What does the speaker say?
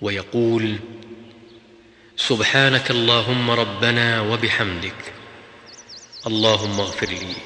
ويقول سبحانك اللهم ربنا وبحمدك اللهم اغفر لي.